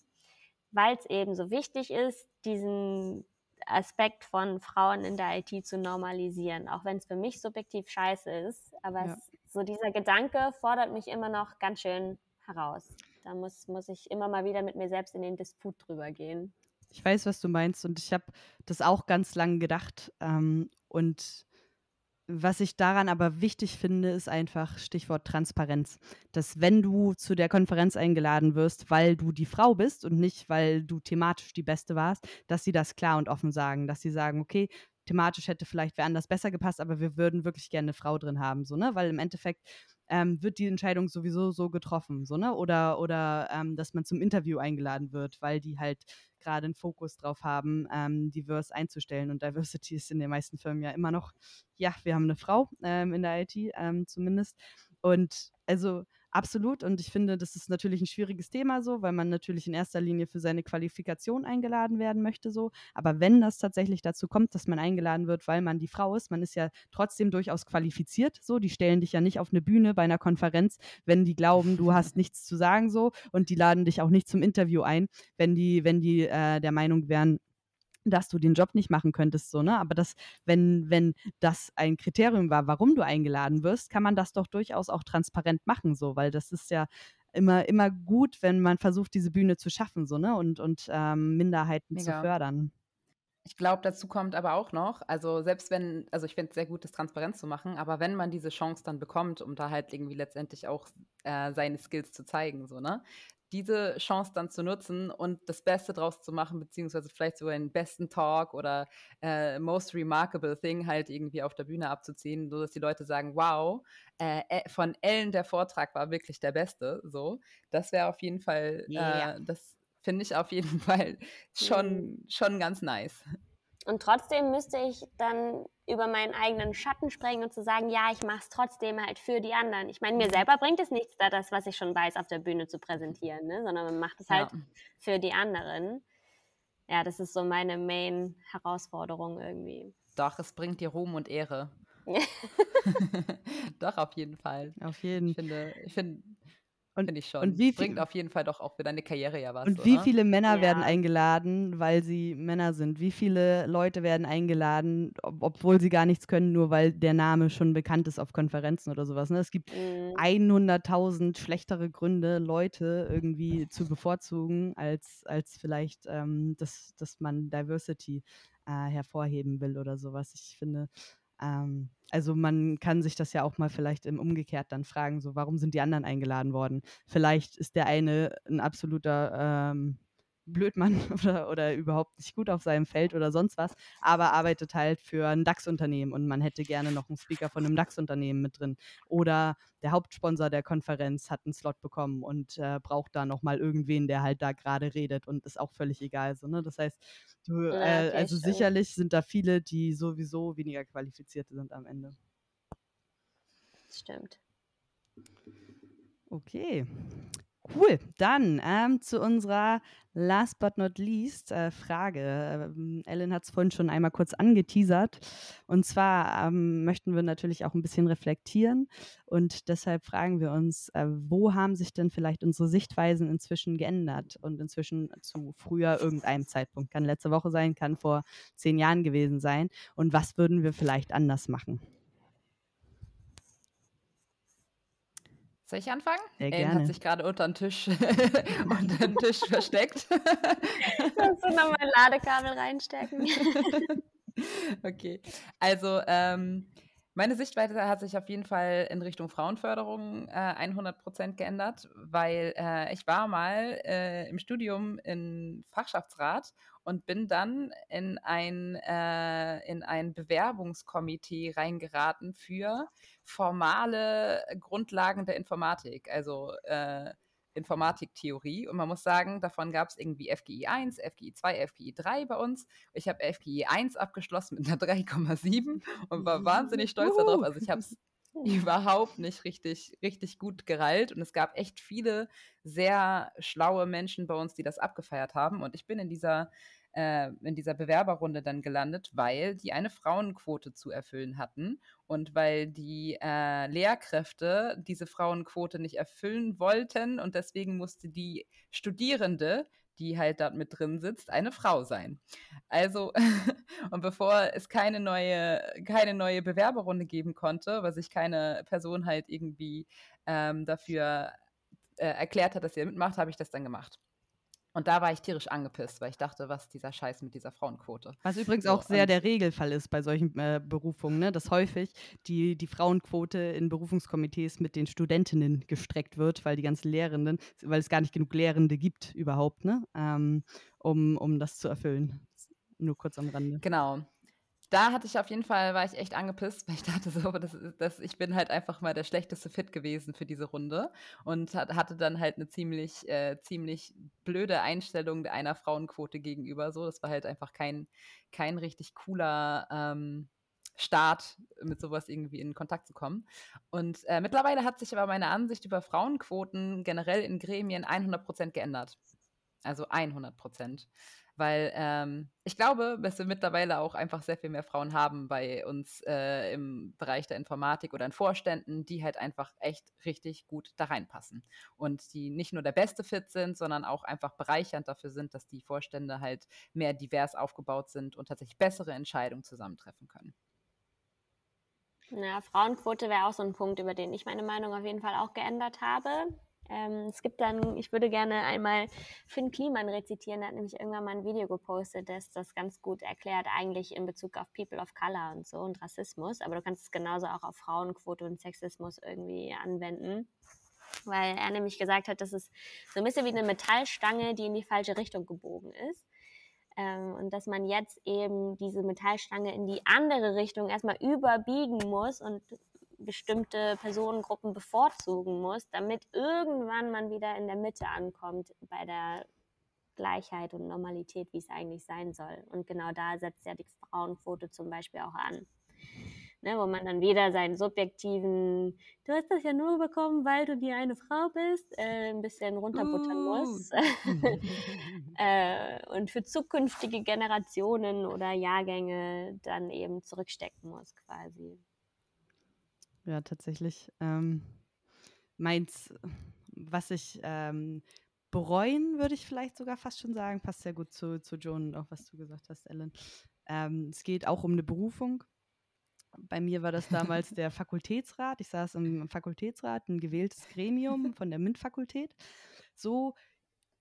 weil es eben so wichtig ist, diesen Aspekt von Frauen in der IT zu normalisieren, auch wenn es für mich subjektiv scheiße ist. Aber ja. es, so dieser Gedanke fordert mich immer noch ganz schön heraus. Da muss, muss ich immer mal wieder mit mir selbst in den Disput drüber gehen. Ich weiß, was du meinst und ich habe das auch ganz lange gedacht. Ähm, und was ich daran aber wichtig finde, ist einfach Stichwort Transparenz. Dass wenn du zu der Konferenz eingeladen wirst, weil du die Frau bist und nicht, weil du thematisch die Beste warst, dass sie das klar und offen sagen. Dass sie sagen, okay, thematisch hätte vielleicht wer anders besser gepasst, aber wir würden wirklich gerne eine Frau drin haben, so, ne? Weil im Endeffekt ähm, wird die Entscheidung sowieso so getroffen, so, ne? Oder, oder ähm, dass man zum Interview eingeladen wird, weil die halt gerade einen Fokus drauf haben, ähm, diverse einzustellen. Und Diversity (laughs) ist in den meisten Firmen ja immer noch, ja, wir haben eine Frau ähm, in der IT ähm, zumindest. Und also Absolut. Und ich finde, das ist natürlich ein schwieriges Thema so, weil man natürlich in erster Linie für seine Qualifikation eingeladen werden möchte so. Aber wenn das tatsächlich dazu kommt, dass man eingeladen wird, weil man die Frau ist, man ist ja trotzdem durchaus qualifiziert so. Die stellen dich ja nicht auf eine Bühne bei einer Konferenz, wenn die glauben, du hast (laughs) nichts zu sagen so. Und die laden dich auch nicht zum Interview ein, wenn die, wenn die äh, der Meinung wären, dass du den Job nicht machen könntest, so, ne? Aber das, wenn, wenn das ein Kriterium war, warum du eingeladen wirst, kann man das doch durchaus auch transparent machen, so, weil das ist ja immer, immer gut, wenn man versucht, diese Bühne zu schaffen, so, ne? Und, und ähm, Minderheiten Mega. zu fördern. Ich glaube, dazu kommt aber auch noch, also selbst wenn, also ich finde es sehr gut, das transparent zu machen, aber wenn man diese Chance dann bekommt, um da halt irgendwie letztendlich auch äh, seine Skills zu zeigen, so, ne, diese Chance dann zu nutzen und das Beste draus zu machen, beziehungsweise vielleicht sogar den besten Talk oder äh, most remarkable thing halt irgendwie auf der Bühne abzuziehen, so dass die Leute sagen, wow, äh, äh von Ellen der Vortrag war wirklich der beste, so. Das wäre auf jeden Fall, yeah. äh, das finde ich auf jeden (laughs) Fall schon, mhm. schon ganz nice. Und trotzdem müsste ich dann über meinen eigenen Schatten sprengen und zu sagen, ja, ich mache es trotzdem halt für die anderen. Ich meine, mir mhm. selber bringt es nichts, da das, was ich schon weiß, auf der Bühne zu präsentieren, ne? sondern man macht es halt ja. für die anderen. Ja, das ist so meine Main-Herausforderung irgendwie. Doch, es bringt dir Ruhm und Ehre. (laughs) (laughs) Doch, auf jeden Fall. Auf jeden. Ich finde, ich finde und, Finde ich schon. Und wie bringt auf jeden Fall doch auch für deine Karriere ja was. Und oder? wie viele Männer ja. werden eingeladen, weil sie Männer sind? Wie viele Leute werden eingeladen, ob, obwohl sie gar nichts können, nur weil der Name schon bekannt ist auf Konferenzen oder sowas? Ne? Es gibt mhm. 100.000 schlechtere Gründe, Leute irgendwie zu bevorzugen, als, als vielleicht, ähm, dass, dass man Diversity äh, hervorheben will oder sowas. Ich finde, ähm, also man kann sich das ja auch mal vielleicht im Umgekehrt dann fragen, so warum sind die anderen eingeladen worden? Vielleicht ist der eine ein absoluter ähm, Blödmann (laughs) oder, oder überhaupt nicht gut auf seinem Feld oder sonst was, aber arbeitet halt für ein DAX-Unternehmen und man hätte gerne noch einen Speaker von einem DAX-Unternehmen mit drin. Oder der Hauptsponsor der Konferenz hat einen Slot bekommen und äh, braucht da nochmal irgendwen, der halt da gerade redet und ist auch völlig egal. So, ne? Das heißt, du, äh, also sicherlich sind da viele, die sowieso weniger qualifiziert sind am Ende. Stimmt. Okay. Cool. Dann ähm, zu unserer last but not least äh, Frage. Ähm, Ellen hat es vorhin schon einmal kurz angeteasert. Und zwar ähm, möchten wir natürlich auch ein bisschen reflektieren. Und deshalb fragen wir uns, äh, wo haben sich denn vielleicht unsere Sichtweisen inzwischen geändert und inzwischen zu früher irgendeinem Zeitpunkt? Kann letzte Woche sein, kann vor zehn Jahren gewesen sein. Und was würden wir vielleicht anders machen? Soll ich anfangen? Sehr Ellen gerne. hat sich gerade unter den Tisch, (laughs) (laughs) unter den Tisch versteckt. Kannst du nochmal ein Ladekabel reinstecken? (laughs) okay, also ähm, meine Sichtweise hat sich auf jeden Fall in Richtung Frauenförderung äh, 100% geändert, weil äh, ich war mal äh, im Studium in Fachschaftsrat und bin dann in ein, äh, in ein Bewerbungskomitee reingeraten für formale Grundlagen der Informatik, also äh, Informatiktheorie. Und man muss sagen, davon gab es irgendwie FGI 1, FGI 2, FGI 3 bei uns. Ich habe FGI 1 abgeschlossen mit einer 3,7 und war wahnsinnig stolz darauf. Also ich habe es (laughs) überhaupt nicht richtig, richtig gut gereilt. Und es gab echt viele sehr schlaue Menschen bei uns, die das abgefeiert haben. Und ich bin in dieser äh, in dieser Bewerberrunde dann gelandet, weil die eine Frauenquote zu erfüllen hatten und weil die äh, Lehrkräfte diese Frauenquote nicht erfüllen wollten und deswegen musste die Studierende die halt dort mit drin sitzt, eine Frau sein. Also, (laughs) und bevor es keine neue, keine neue Bewerberrunde geben konnte, weil sich keine Person halt irgendwie ähm, dafür äh, erklärt hat, dass sie mitmacht, habe ich das dann gemacht. Und da war ich tierisch angepisst, weil ich dachte, was dieser Scheiß mit dieser Frauenquote? Was übrigens So, auch sehr der Regelfall ist bei solchen äh, Berufungen, ne? dass häufig die, die Frauenquote in Berufungskomitees mit den Studentinnen gestreckt wird, weil die ganzen Lehrenden, weil es gar nicht genug Lehrende gibt überhaupt, ne? ähm, um, um das zu erfüllen. Nur kurz am Rande. Genau. Da hatte ich auf jeden Fall, war ich echt angepisst, (laughs) weil ich dachte so, das, das, ich bin halt einfach mal der schlechteste Fit gewesen für diese Runde und hat, hatte dann halt eine ziemlich, äh, ziemlich blöde Einstellung einer Frauenquote gegenüber. So, das war halt einfach kein, kein richtig cooler ähm, Start, mit sowas irgendwie in Kontakt zu kommen. Und äh, mittlerweile hat sich aber meine Ansicht über Frauenquoten generell in Gremien 100% geändert. Also 100 Prozent. Weil ähm, ich glaube, dass wir mittlerweile auch einfach sehr viel mehr Frauen haben bei uns äh, im Bereich der Informatik oder in Vorständen, die halt einfach echt richtig gut da reinpassen. Und die nicht nur der beste Fit sind, sondern auch einfach bereichernd dafür sind, dass die Vorstände halt mehr divers aufgebaut sind und tatsächlich bessere Entscheidungen zusammentreffen können. Ja, Frauenquote wäre auch so ein Punkt, über den ich meine Meinung auf jeden Fall auch geändert habe. Ähm, es gibt dann, ich würde gerne einmal Finn Kliman rezitieren, der hat nämlich irgendwann mal ein Video gepostet, das das ganz gut erklärt, eigentlich in Bezug auf People of Color und so und Rassismus. Aber du kannst es genauso auch auf Frauenquote und Sexismus irgendwie anwenden. Weil er nämlich gesagt hat, das ist so ein bisschen wie eine Metallstange, die in die falsche Richtung gebogen ist. Ähm, und dass man jetzt eben diese Metallstange in die andere Richtung erstmal überbiegen muss und bestimmte Personengruppen bevorzugen muss, damit irgendwann man wieder in der Mitte ankommt bei der Gleichheit und Normalität, wie es eigentlich sein soll. Und genau da setzt ja die Frauenquote zum Beispiel auch an. Ne, wo man dann wieder seinen subjektiven, du hast das ja nur bekommen, weil du die eine Frau bist, äh, ein bisschen runterbuttern Uh. muss. (laughs) äh, und für zukünftige Generationen oder Jahrgänge dann eben zurückstecken muss quasi. Ja, tatsächlich. Ähm, meins, was ich ähm, bereuen würde ich vielleicht sogar fast schon sagen, passt sehr gut zu, zu Joan und auch was du gesagt hast, Ellen. Ähm, es geht auch um eine Berufung. Bei mir war das damals (laughs) der Fakultätsrat. Ich saß im Fakultätsrat, ein gewähltes Gremium von der MINT-Fakultät. So,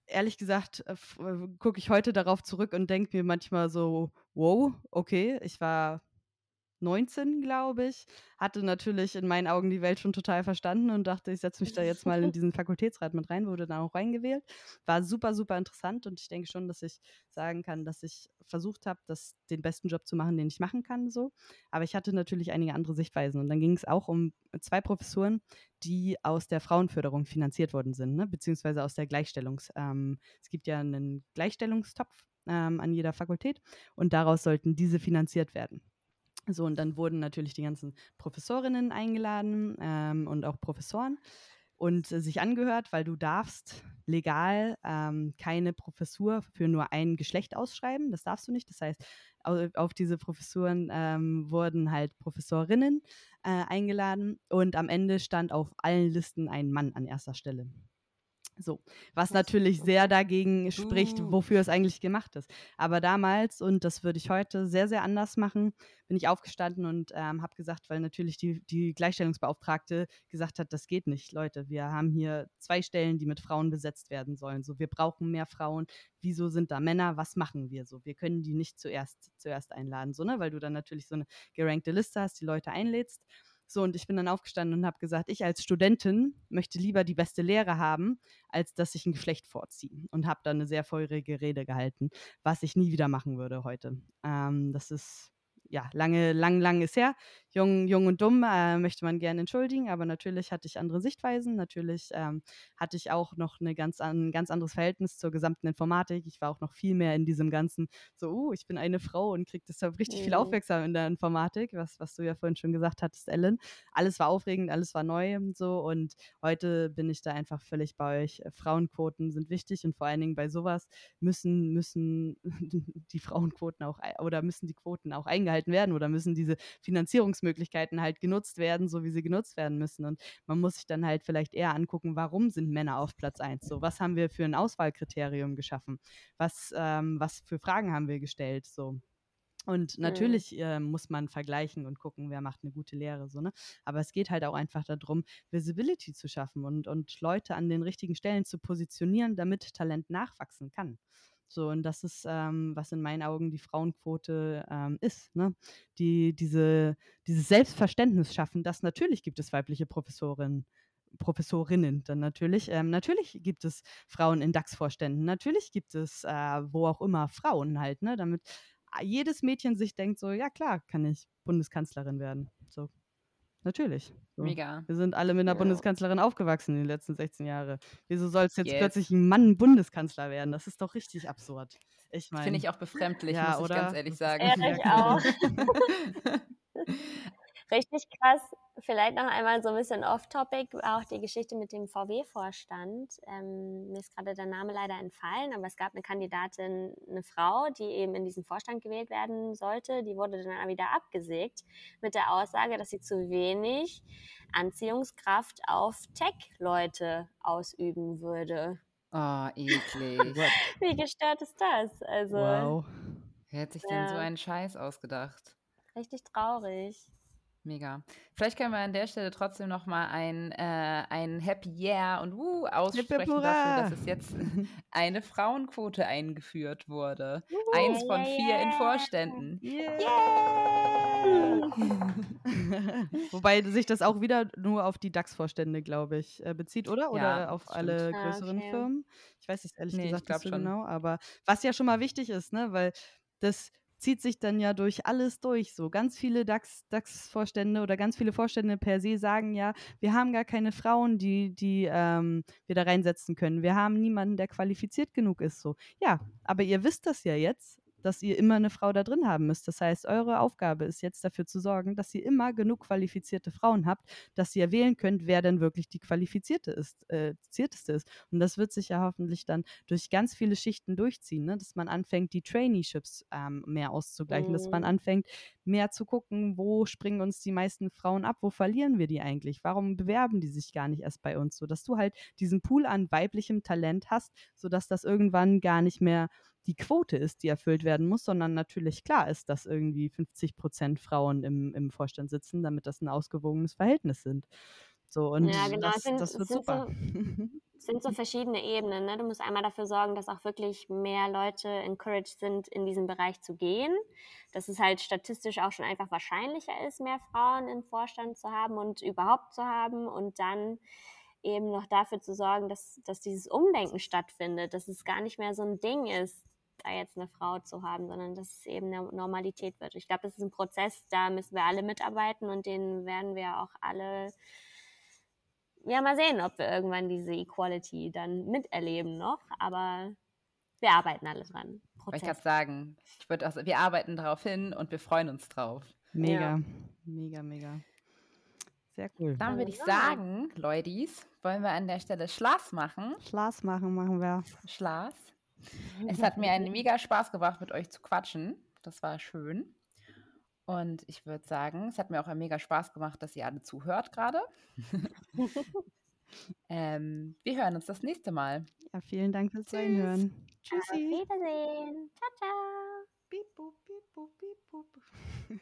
ehrlich gesagt, äh, äh, gucke ich heute darauf zurück und denke mir manchmal so, wow, okay, ich war 19, glaube ich, hatte natürlich in meinen Augen die Welt schon total verstanden und dachte, ich setze mich da jetzt mal in (laughs) diesen Fakultätsrat mit rein, wurde dann auch reingewählt. War super, super interessant und ich denke schon, dass ich sagen kann, dass ich versucht habe, das, den besten Job zu machen, den ich machen kann. So. Aber ich hatte natürlich einige andere Sichtweisen. Und dann ging es auch um zwei Professuren, die aus der Frauenförderung finanziert worden sind, ne? beziehungsweise aus der Gleichstellungs. Ähm, es gibt ja einen Gleichstellungstopf ähm, an jeder Fakultät und daraus sollten diese finanziert werden. So, und dann wurden natürlich die ganzen Professorinnen eingeladen ähm, und auch Professoren. und äh, sich angehört, weil du darfst legal ähm, keine Professur für nur ein Geschlecht ausschreiben. Das darfst du nicht. Das heißt, auf diese Professuren ähm, wurden halt Professorinnen äh, eingeladen und am Ende stand auf allen Listen ein Mann an erster Stelle. So, was natürlich sehr dagegen spricht, uh. wofür es eigentlich gemacht ist. Aber damals, und das würde ich heute sehr, sehr anders machen, bin ich aufgestanden und ähm, habe gesagt, weil natürlich die, die Gleichstellungsbeauftragte gesagt hat, das geht nicht, Leute, wir haben hier zwei Stellen, die mit Frauen besetzt werden sollen. So, wir brauchen mehr Frauen. Wieso sind da Männer? Was machen wir so? Wir können die nicht zuerst, zuerst einladen, so, ne? Weil du dann natürlich so eine gerankte Liste hast, die Leute einlädst. So, und ich bin dann aufgestanden und habe gesagt, ich als Studentin möchte lieber die beste Lehre haben, als dass ich ein Geschlecht vorziehe. Und habe dann eine sehr feurige Rede gehalten, was ich nie wieder machen würde heute. Ähm, das ist ja, lange, lang, lang ist her. Jung, jung und dumm äh, möchte man gerne entschuldigen, aber natürlich hatte ich andere Sichtweisen. Natürlich ähm, hatte ich auch noch eine ganz, ein ganz anderes Verhältnis zur gesamten Informatik. Ich war auch noch viel mehr in diesem ganzen, so, uh, ich bin eine Frau und kriege deshalb richtig mhm. viel Aufmerksamkeit in der Informatik, was, was du ja vorhin schon gesagt hattest, Ellen. Alles war aufregend, alles war neu und so. Und heute bin ich da einfach völlig bei euch. Frauenquoten sind wichtig und vor allen Dingen bei sowas müssen, müssen (laughs) die Frauenquoten auch oder müssen die Quoten auch eingehalten werden oder müssen diese Finanzierungsmöglichkeiten halt genutzt werden, so wie sie genutzt werden müssen. Und man muss sich dann halt vielleicht eher angucken, warum sind Männer auf Platz 1? So, was haben wir für ein Auswahlkriterium geschaffen? Was, ähm, was für Fragen haben wir gestellt? So. Und mhm. natürlich äh, muss man vergleichen und gucken, wer macht eine gute Lehre. So, ne? Aber es geht halt auch einfach darum, Visibility zu schaffen und, und Leute an den richtigen Stellen zu positionieren, damit Talent nachwachsen kann. So, und das ist, ähm, was in meinen Augen die Frauenquote ähm, ist, ne? Die, diese, dieses Selbstverständnis schaffen, dass natürlich gibt es weibliche Professorinnen. Professorinnen dann natürlich. Ähm, natürlich gibt es Frauen in DAX-Vorständen. Natürlich gibt es, äh, wo auch immer, Frauen halt, ne? Damit jedes Mädchen sich denkt, so, ja klar, kann ich Bundeskanzlerin werden. So, Natürlich. So. Mega. Wir sind alle mit einer ja. Bundeskanzlerin aufgewachsen in den letzten 16 Jahren. Wieso soll es jetzt yes. plötzlich ein Mann Bundeskanzler werden? Das ist doch richtig absurd. Ich meine. Finde ich auch befremdlich, ja, muss oder? ich ganz ehrlich sagen. Ja, ich auch. (laughs) (laughs) Richtig krass. Vielleicht noch einmal so ein bisschen off-topic, auch die Geschichte mit dem VW-Vorstand. Ähm, mir ist gerade der Name leider entfallen, aber es gab eine Kandidatin, eine Frau, die eben in diesen Vorstand gewählt werden sollte. Die wurde dann wieder abgesägt mit der Aussage, dass sie zu wenig Anziehungskraft auf Tech-Leute ausüben würde. Oh, eklig. (laughs) Wie gestört ist das? Also, wow. Wer hat sich ja. denn so einen Scheiß ausgedacht? Richtig traurig. Mega. Vielleicht können wir an der Stelle trotzdem noch mal ein, äh, ein Happy Year und uh, aussprechen dafür, dass es jetzt (laughs) eine Frauenquote eingeführt wurde. Uh, Eins von yeah, vier in Vorständen. Yeah. (laughs) Wobei sich das auch wieder nur auf die DAX-Vorstände, glaube ich, äh, bezieht, oder? Oder ja, auf alle stimmt. größeren okay. Firmen? Ich weiß es ehrlich nee, gesagt nicht so schon. genau, aber was ja schon mal wichtig ist, ne, weil das zieht sich dann ja durch alles durch. So ganz viele DAX-Vorstände DAX oder ganz viele Vorstände per se sagen ja, wir haben gar keine Frauen, die, die ähm, wir da reinsetzen können. Wir haben niemanden, der qualifiziert genug ist. So, ja, aber ihr wisst das ja jetzt dass ihr immer eine Frau da drin haben müsst. Das heißt, eure Aufgabe ist jetzt dafür zu sorgen, dass ihr immer genug qualifizierte Frauen habt, dass ihr wählen könnt, wer denn wirklich die qualifizierte ist, äh, ist. Und das wird sich ja hoffentlich dann durch ganz viele Schichten durchziehen, ne? dass man anfängt, die Traineeships ähm, mehr auszugleichen, mhm. dass man mhm. anfängt, mehr zu gucken, wo springen uns die meisten Frauen ab, wo verlieren wir die eigentlich, warum bewerben die sich gar nicht erst bei uns, so dass du halt diesen Pool an weiblichem Talent hast, sodass das irgendwann gar nicht mehr die Quote ist, die erfüllt werden muss, sondern natürlich klar ist, dass irgendwie 50 Prozent Frauen im, im Vorstand sitzen, damit das ein ausgewogenes Verhältnis sind. So, und ja, genau. das, sind, das wird super. So, sind so (laughs) verschiedene Ebenen. Ne? Du musst einmal dafür sorgen, dass auch wirklich mehr Leute encouraged sind, in diesen Bereich zu gehen. Dass es halt statistisch auch schon einfach wahrscheinlicher ist, mehr Frauen im Vorstand zu haben und überhaupt zu haben. Und dann eben noch dafür zu sorgen, dass, dass dieses Umdenken stattfindet, dass es gar nicht mehr so ein Ding ist, da jetzt eine Frau zu haben, sondern dass es eben eine Normalität wird. Ich glaube, das ist ein Prozess, da müssen wir alle mitarbeiten und den werden wir auch alle, ja, mal sehen, ob wir irgendwann diese Equality dann miterleben noch, aber wir arbeiten alle dran. Prozess. Ich kann sagen, ich würde also, wir arbeiten darauf hin und wir freuen uns drauf. Mega, ja. mega, mega. Sehr cool. Dann würde ich sagen, Leutis, wollen wir an der Stelle Schluss machen. Schlaß machen, machen wir. Schluss. Es (laughs) hat mir einen mega Spaß gemacht, mit euch zu quatschen. Das war schön. Und ich würde sagen, es hat mir auch einen mega Spaß gemacht, dass ihr alle zuhört gerade. (laughs) ähm, wir hören uns das nächste Mal. Ja, vielen Dank fürs Tschüss. Reinhören. Auf Tschüssi. Wiedersehen. Ciao, ciao. Piep, boop, piep, boop, piep, boop. (laughs)